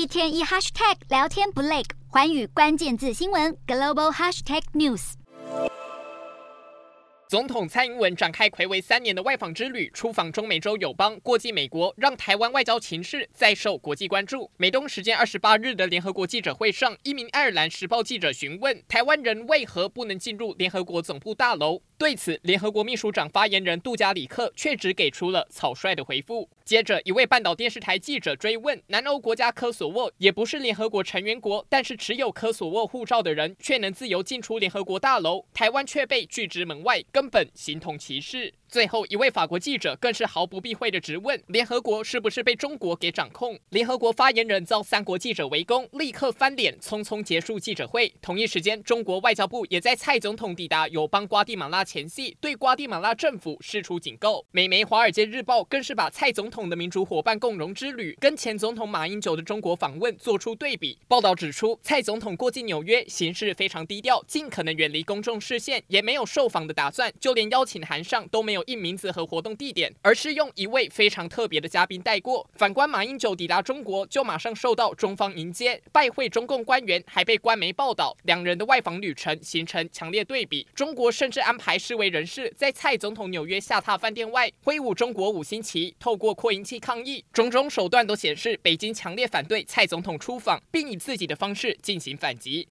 一天一 hashtag 聊天不累，环宇关键字新闻 global hashtag news。总统蔡英文展开睽违三年的外访之旅，出访中美洲友邦，过境美国，让台湾外交情势再受国际关注。美东时间二十八日的联合国记者会上，一名爱尔兰时报记者询问台湾人为何不能进入联合国总部大楼。对此，联合国秘书长发言人杜加里克却只给出了草率的回复。接着，一位半岛电视台记者追问：南欧国家科索沃也不是联合国成员国，但是持有科索沃护照的人却能自由进出联合国大楼，台湾却被拒之门外，根本形同歧视。最后一位法国记者更是毫不避讳地直问：联合国是不是被中国给掌控？联合国发言人遭三国记者围攻，立刻翻脸，匆匆结束记者会。同一时间，中国外交部也在蔡总统抵达友邦瓜地马拉前夕，对瓜地马拉政府释出警告。美媒《华尔街日报》更是把蔡总统的民主伙伴共荣之旅跟前总统马英九的中国访问做出对比。报道指出，蔡总统过境纽约，行事非常低调，尽可能远离公众视线，也没有受访的打算，就连邀请函上都没有。印名字和活动地点，而是用一位非常特别的嘉宾带过。反观马英九抵达中国，就马上受到中方迎接，拜会中共官员，还被官媒报道。两人的外访旅程形成强烈对比。中国甚至安排示威人士在蔡总统纽约下榻饭店外挥舞中国五星旗，透过扩音器抗议。种种手段都显示，北京强烈反对蔡总统出访，并以自己的方式进行反击。